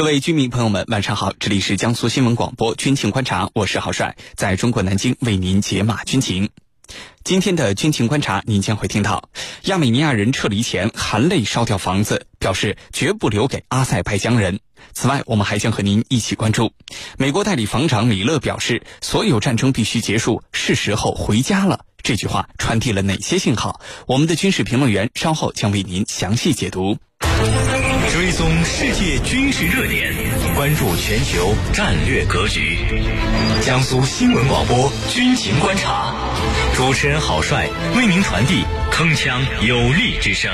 各位居民朋友们，晚上好！这里是江苏新闻广播军情观察，我是郝帅，在中国南京为您解码军情。今天的军情观察，您将会听到亚美尼亚人撤离前含泪烧掉房子，表示绝不留给阿塞拜疆人。此外，我们还将和您一起关注美国代理防长米勒表示：“所有战争必须结束，是时候回家了。”这句话传递了哪些信号？我们的军事评论员稍后将为您详细解读。追踪世界军事热点，关注全球战略格局。江苏新闻广播军情观察，主持人郝帅为您传递铿锵有力之声。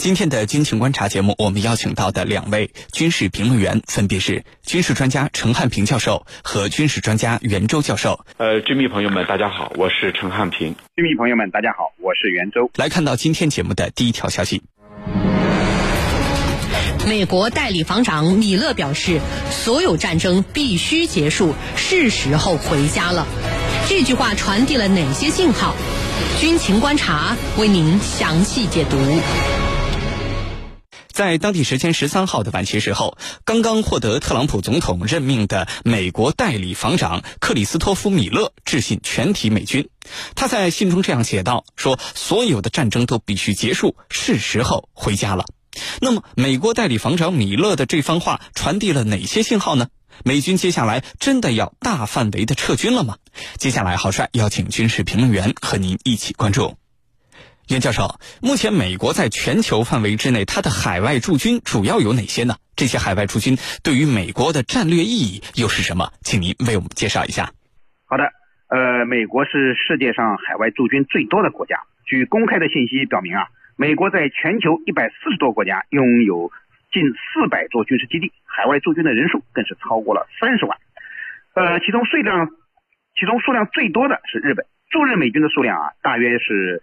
今天的军情观察节目，我们邀请到的两位军事评论员分别是军事专家陈汉平教授和军事专家袁周教授。呃，军迷朋友们，大家好，我是陈汉平。军迷朋友们，大家好，我是袁周。来看到今天节目的第一条消息。美国代理防长米勒表示：“所有战争必须结束，是时候回家了。”这句话传递了哪些信号？军情观察为您详细解读。在当地时间十三号的晚些时候，刚刚获得特朗普总统任命的美国代理防长克里斯托夫·米勒致信全体美军。他在信中这样写道：“说所有的战争都必须结束，是时候回家了。”那么，美国代理防长米勒的这番话传递了哪些信号呢？美军接下来真的要大范围的撤军了吗？接下来，郝帅邀请军事评论员和您一起关注。袁教授，目前美国在全球范围之内，它的海外驻军主要有哪些呢？这些海外驻军对于美国的战略意义又是什么？请您为我们介绍一下。好的，呃，美国是世界上海外驻军最多的国家。据公开的信息表明啊，美国在全球一百四十多国家拥有近四百座军事基地，海外驻军的人数更是超过了三十万。呃，其中数量，其中数量最多的是日本，驻日美军的数量啊，大约是。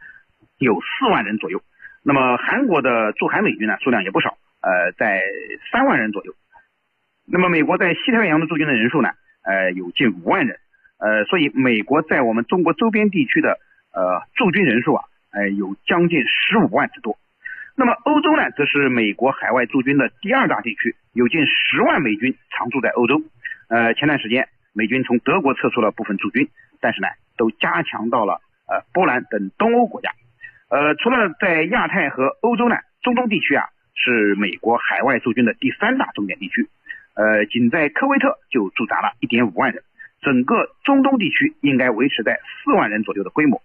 有四万人左右，那么韩国的驻韩美军呢数量也不少，呃，在三万人左右。那么美国在西太平洋的驻军的人数呢，呃，有近五万人，呃，所以美国在我们中国周边地区的呃驻军人数啊，呃，有将近十五万之多。那么欧洲呢，则是美国海外驻军的第二大地区，有近十万美军常驻在欧洲。呃，前段时间美军从德国撤出了部分驻军，但是呢，都加强到了呃波兰等东欧国家。呃，除了在亚太和欧洲呢，中东地区啊是美国海外驻军的第三大重点地区。呃，仅在科威特就驻扎了一点五万人，整个中东地区应该维持在四万人左右的规模。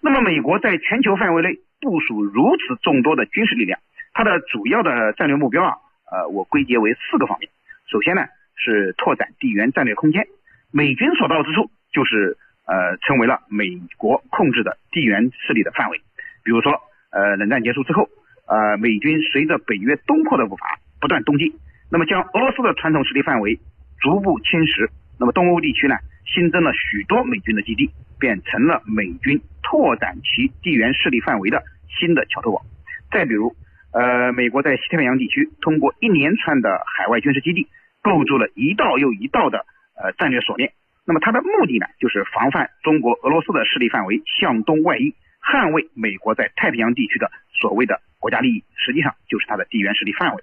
那么，美国在全球范围内部署如此众多的军事力量，它的主要的战略目标啊，呃，我归结为四个方面。首先呢，是拓展地缘战略空间，美军所到之处就是呃，成为了美国控制的地缘势力的范围。比如说，呃，冷战结束之后，呃，美军随着北约东扩的步伐不断东进，那么将俄罗斯的传统势力范围逐步侵蚀，那么东欧地区呢，新增了许多美军的基地，变成了美军拓展其地缘势力范围的新的桥头堡。再比如，呃，美国在西太平洋地区通过一连串的海外军事基地，构筑了一道又一道的呃战略锁链，那么它的目的呢，就是防范中国、俄罗斯的势力范围向东外溢。捍卫美国在太平洋地区的所谓的国家利益，实际上就是它的地缘实力范围。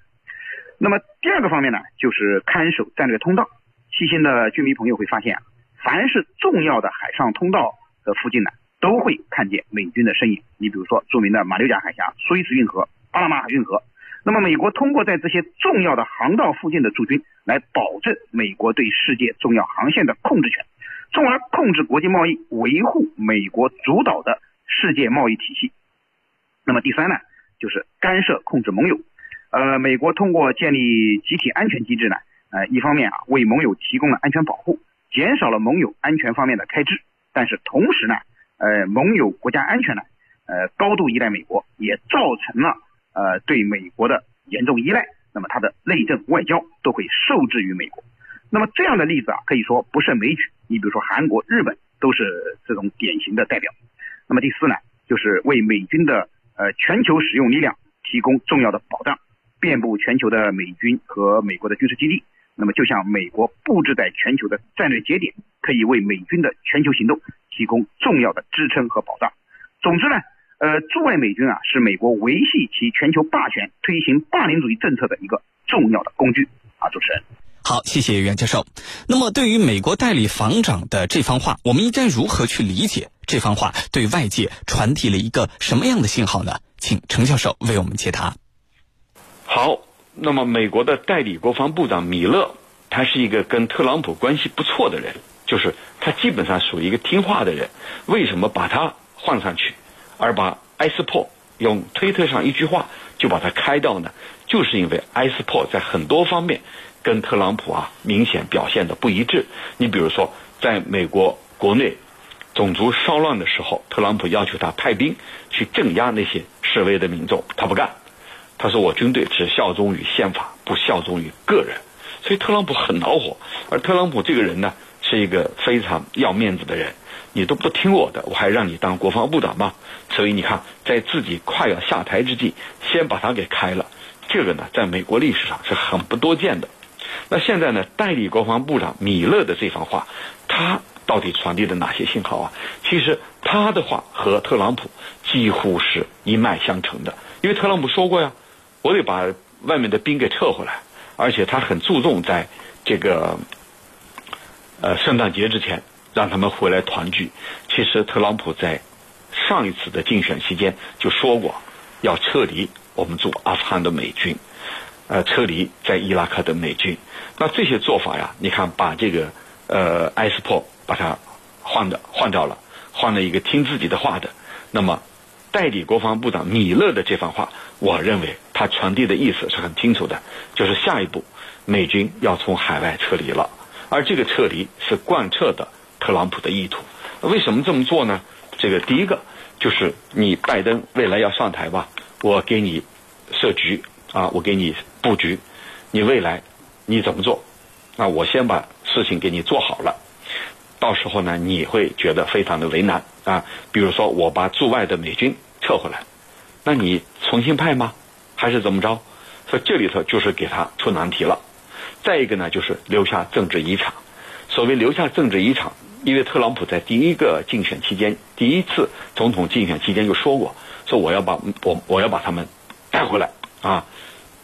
那么第二个方面呢，就是看守战略通道。细心的军迷朋友会发现，凡是重要的海上通道的附近呢，都会看见美军的身影。你比如说著名的马六甲海峡、苏伊士运河、巴拿马运河。那么美国通过在这些重要的航道附近的驻军，来保证美国对世界重要航线的控制权，从而控制国际贸易，维护美国主导的。世界贸易体系，那么第三呢，就是干涉控制盟友。呃，美国通过建立集体安全机制呢，呃，一方面啊为盟友提供了安全保护，减少了盟友安全方面的开支，但是同时呢，呃，盟友国家安全呢，呃，高度依赖美国，也造成了呃对美国的严重依赖。那么它的内政外交都会受制于美国。那么这样的例子啊，可以说不胜枚举。你比如说韩国、日本都是这种典型的代表。那么第四呢，就是为美军的呃全球使用力量提供重要的保障，遍布全球的美军和美国的军事基地，那么就像美国布置在全球的战略节点，可以为美军的全球行动提供重要的支撑和保障。总之呢，呃，驻外美军啊，是美国维系其全球霸权、推行霸凌主义政策的一个重要的工具啊。主持人，好，谢谢袁教授。那么，对于美国代理防长的这番话，我们应该如何去理解这番话对外界传递了一个什么样的信号呢？请程教授为我们解答。好，那么美国的代理国防部长米勒，他是一个跟特朗普关系不错的人，就是他基本上属于一个听话的人。为什么把他换上去？而把埃斯珀用推特上一句话就把他开掉呢，就是因为埃斯珀在很多方面跟特朗普啊明显表现的不一致。你比如说，在美国国内种族骚乱的时候，特朗普要求他派兵去镇压那些示威的民众，他不干。他说：“我军队只效忠于宪法，不效忠于个人。”所以特朗普很恼火。而特朗普这个人呢，是一个非常要面子的人。你都不听我的，我还让你当国防部长吗？所以你看，在自己快要下台之际，先把他给开了，这个呢，在美国历史上是很不多见的。那现在呢，代理国防部长米勒的这番话，他到底传递了哪些信号啊？其实他的话和特朗普几乎是一脉相承的，因为特朗普说过呀，我得把外面的兵给撤回来，而且他很注重在这个呃圣诞节之前。让他们回来团聚。其实特朗普在上一次的竞选期间就说过，要撤离我们驻阿富汗的美军，呃，撤离在伊拉克的美军。那这些做法呀，你看把这个呃埃斯珀把它换的换掉了，换了一个听自己的话的。那么代理国防部长米勒的这番话，我认为他传递的意思是很清楚的，就是下一步美军要从海外撤离了，而这个撤离是贯彻的。特朗普的意图，为什么这么做呢？这个第一个就是你拜登未来要上台吧，我给你设局啊，我给你布局，你未来你怎么做？那我先把事情给你做好了，到时候呢，你会觉得非常的为难啊。比如说，我把驻外的美军撤回来，那你重新派吗？还是怎么着？所以这里头就是给他出难题了。再一个呢，就是留下政治遗产。所谓留下政治遗产。因为特朗普在第一个竞选期间，第一次总统竞选期间就说过，说我要把我我要把他们带回来啊，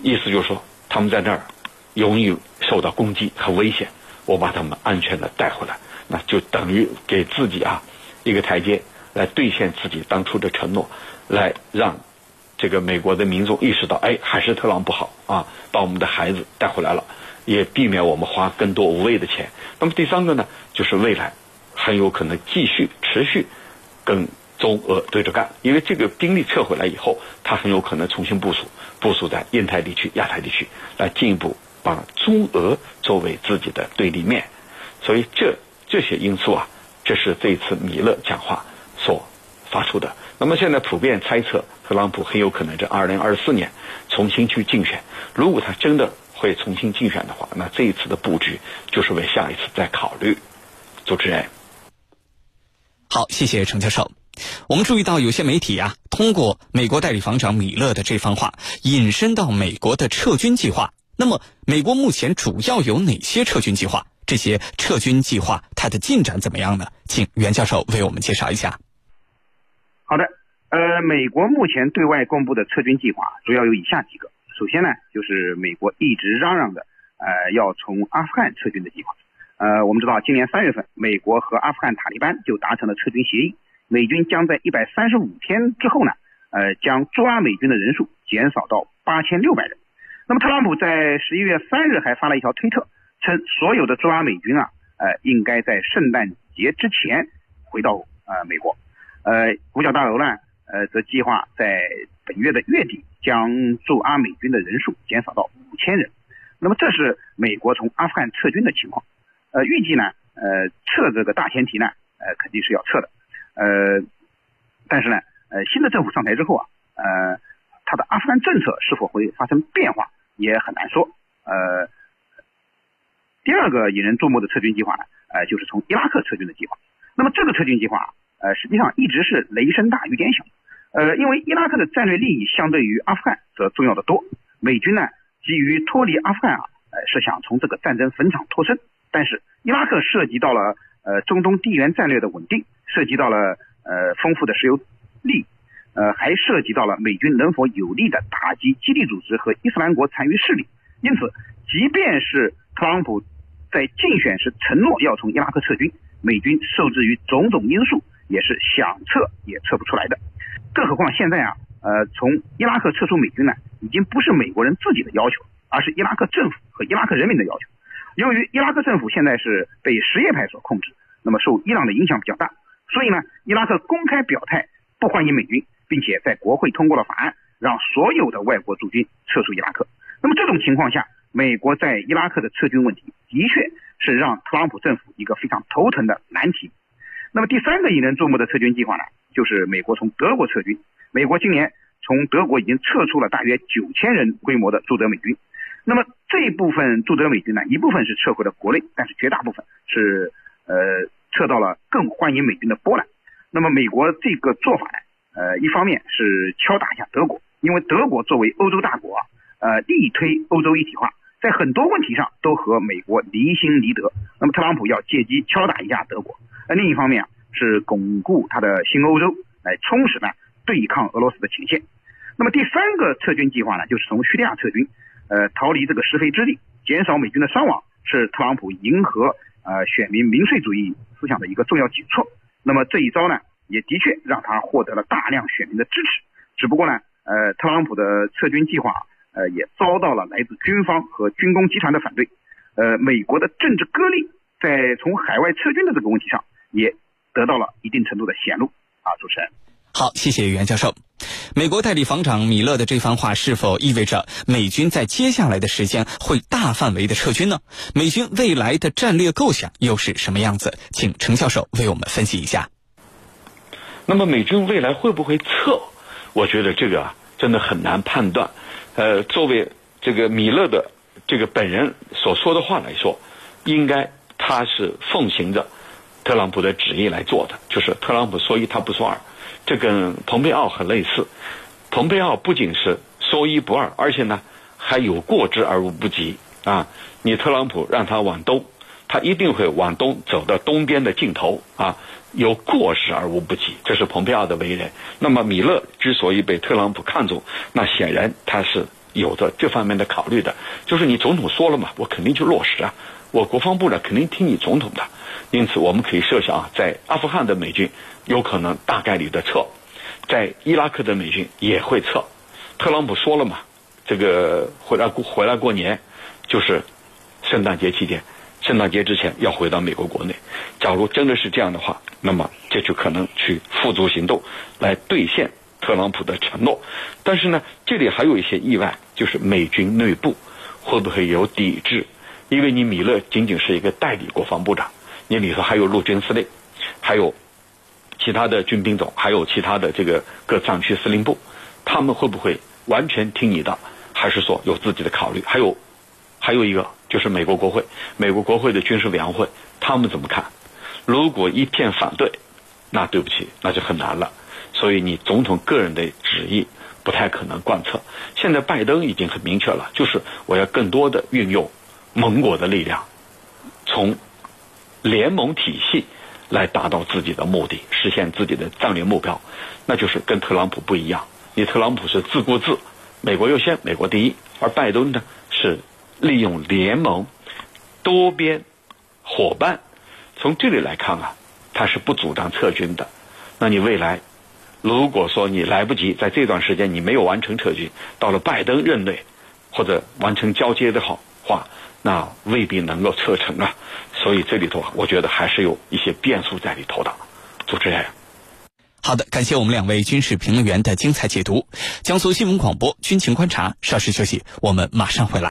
意思就是说他们在那儿容易受到攻击和危险，我把他们安全的带回来，那就等于给自己啊一个台阶来兑现自己当初的承诺，来让这个美国的民众意识到，哎，还是特朗普好啊，把我们的孩子带回来了，也避免我们花更多无谓的钱。那么第三个呢，就是未来。很有可能继续持续跟中俄对着干，因为这个兵力撤回来以后，他很有可能重新部署，部署在印太地区、亚太地区，来进一步把中俄作为自己的对立面。所以这这些因素啊，这是这一次米勒讲话所发出的。那么现在普遍猜测，特朗普很有可能在二零二四年重新去竞选。如果他真的会重新竞选的话，那这一次的布局就是为下一次再考虑。主持人。好，谢谢程教授。我们注意到有些媒体啊，通过美国代理防长米勒的这番话，引申到美国的撤军计划。那么，美国目前主要有哪些撤军计划？这些撤军计划它的进展怎么样呢？请袁教授为我们介绍一下。好的，呃，美国目前对外公布的撤军计划主要有以下几个。首先呢，就是美国一直嚷嚷的，呃，要从阿富汗撤军的计划。呃，我们知道，今年三月份，美国和阿富汗塔利班就达成了撤军协议，美军将在一百三十五天之后呢，呃，将驻阿美军的人数减少到八千六百人。那么，特朗普在十一月三日还发了一条推特，称所有的驻阿美军啊，呃，应该在圣诞节之前回到呃美国。呃，五角大楼呢，呃，则计划在本月的月底将驻阿美军的人数减少到五千人。那么，这是美国从阿富汗撤军的情况。呃，预计呢，呃，撤这个大前提呢，呃，肯定是要撤的，呃，但是呢，呃，新的政府上台之后啊，呃，他的阿富汗政策是否会发生变化也很难说。呃，第二个引人注目的撤军计划呢，呃，就是从伊拉克撤军的计划。那么这个撤军计划，呃，实际上一直是雷声大雨点小，呃，因为伊拉克的战略利益相对于阿富汗则重要的多。美军呢，基于脱离阿富汗啊，呃，是想从这个战争坟场脱身。但是伊拉克涉及到了呃中东地缘战略的稳定，涉及到了呃丰富的石油利，呃，还涉及到了美军能否有力的打击基地组织和伊斯兰国残余势力。因此，即便是特朗普在竞选时承诺要从伊拉克撤军，美军受制于种种因素，也是想撤也撤不出来的。更何况现在啊，呃，从伊拉克撤出美军呢，已经不是美国人自己的要求，而是伊拉克政府和伊拉克人民的要求。由于伊拉克政府现在是被什叶派所控制，那么受伊朗的影响比较大，所以呢，伊拉克公开表态不欢迎美军，并且在国会通过了法案，让所有的外国驻军撤出伊拉克。那么这种情况下，美国在伊拉克的撤军问题，的确是让特朗普政府一个非常头疼的难题。那么第三个引人注目的撤军计划呢，就是美国从德国撤军。美国今年从德国已经撤出了大约九千人规模的驻德美军。那么这一部分驻德美军呢，一部分是撤回了国内，但是绝大部分是呃撤到了更欢迎美军的波兰。那么美国这个做法呢，呃，一方面是敲打一下德国，因为德国作为欧洲大国啊，呃，力推欧洲一体化，在很多问题上都和美国离心离德。那么特朗普要借机敲打一下德国。那另一方面啊，是巩固他的新欧洲，来充实呢对抗俄罗斯的前线。那么第三个撤军计划呢，就是从叙利亚撤军。呃，逃离这个是非之地，减少美军的伤亡，是特朗普迎合呃选民民粹主义思想的一个重要举措。那么这一招呢，也的确让他获得了大量选民的支持。只不过呢，呃，特朗普的撤军计划呃也遭到了来自军方和军工集团的反对。呃，美国的政治割裂在从海外撤军的这个问题上也得到了一定程度的显露。啊，主持人。好，谢谢袁教授。美国代理防长米勒的这番话是否意味着美军在接下来的时间会大范围的撤军呢？美军未来的战略构想又是什么样子？请程教授为我们分析一下。那么美军未来会不会撤？我觉得这个啊，真的很难判断。呃，作为这个米勒的这个本人所说的话来说，应该他是奉行着特朗普的旨意来做的，就是特朗普说一他不说二。这跟蓬佩奥很类似，蓬佩奥不仅是说一不二，而且呢还有过之而无不及啊！你特朗普让他往东，他一定会往东走到东边的尽头啊，有过之而无不及，这是蓬佩奥的为人。那么米勒之所以被特朗普看中，那显然他是有着这方面的考虑的，就是你总统说了嘛，我肯定去落实啊，我国防部长肯定听你总统的。因此，我们可以设想啊，在阿富汗的美军有可能大概率的撤，在伊拉克的美军也会撤。特朗普说了嘛，这个回来过回来过年，就是圣诞节期间，圣诞节之前要回到美国国内。假如真的是这样的话，那么这就可能去付诸行动，来兑现特朗普的承诺。但是呢，这里还有一些意外，就是美军内部会不会有抵制？因为你米勒仅仅是一个代理国防部长。你里头还有陆军司令，还有其他的军兵种，还有其他的这个各战区司令部，他们会不会完全听你的，还是说有自己的考虑？还有还有一个就是美国国会，美国国会的军事委员会，他们怎么看？如果一片反对，那对不起，那就很难了。所以你总统个人的旨意不太可能贯彻。现在拜登已经很明确了，就是我要更多的运用盟国的力量，从。联盟体系来达到自己的目的，实现自己的战略目标，那就是跟特朗普不一样。你特朗普是自顾自，美国优先，美国第一；而拜登呢是利用联盟、多边伙伴。从这里来看啊，他是不主张撤军的。那你未来如果说你来不及在这段时间你没有完成撤军，到了拜登任内或者完成交接的好话，那未必能够撤成啊。所以这里头，我觉得还是有一些变数在里头的。主持人，好的，感谢我们两位军事评论员的精彩解读。江苏新闻广播军情观察，稍事休息，我们马上回来。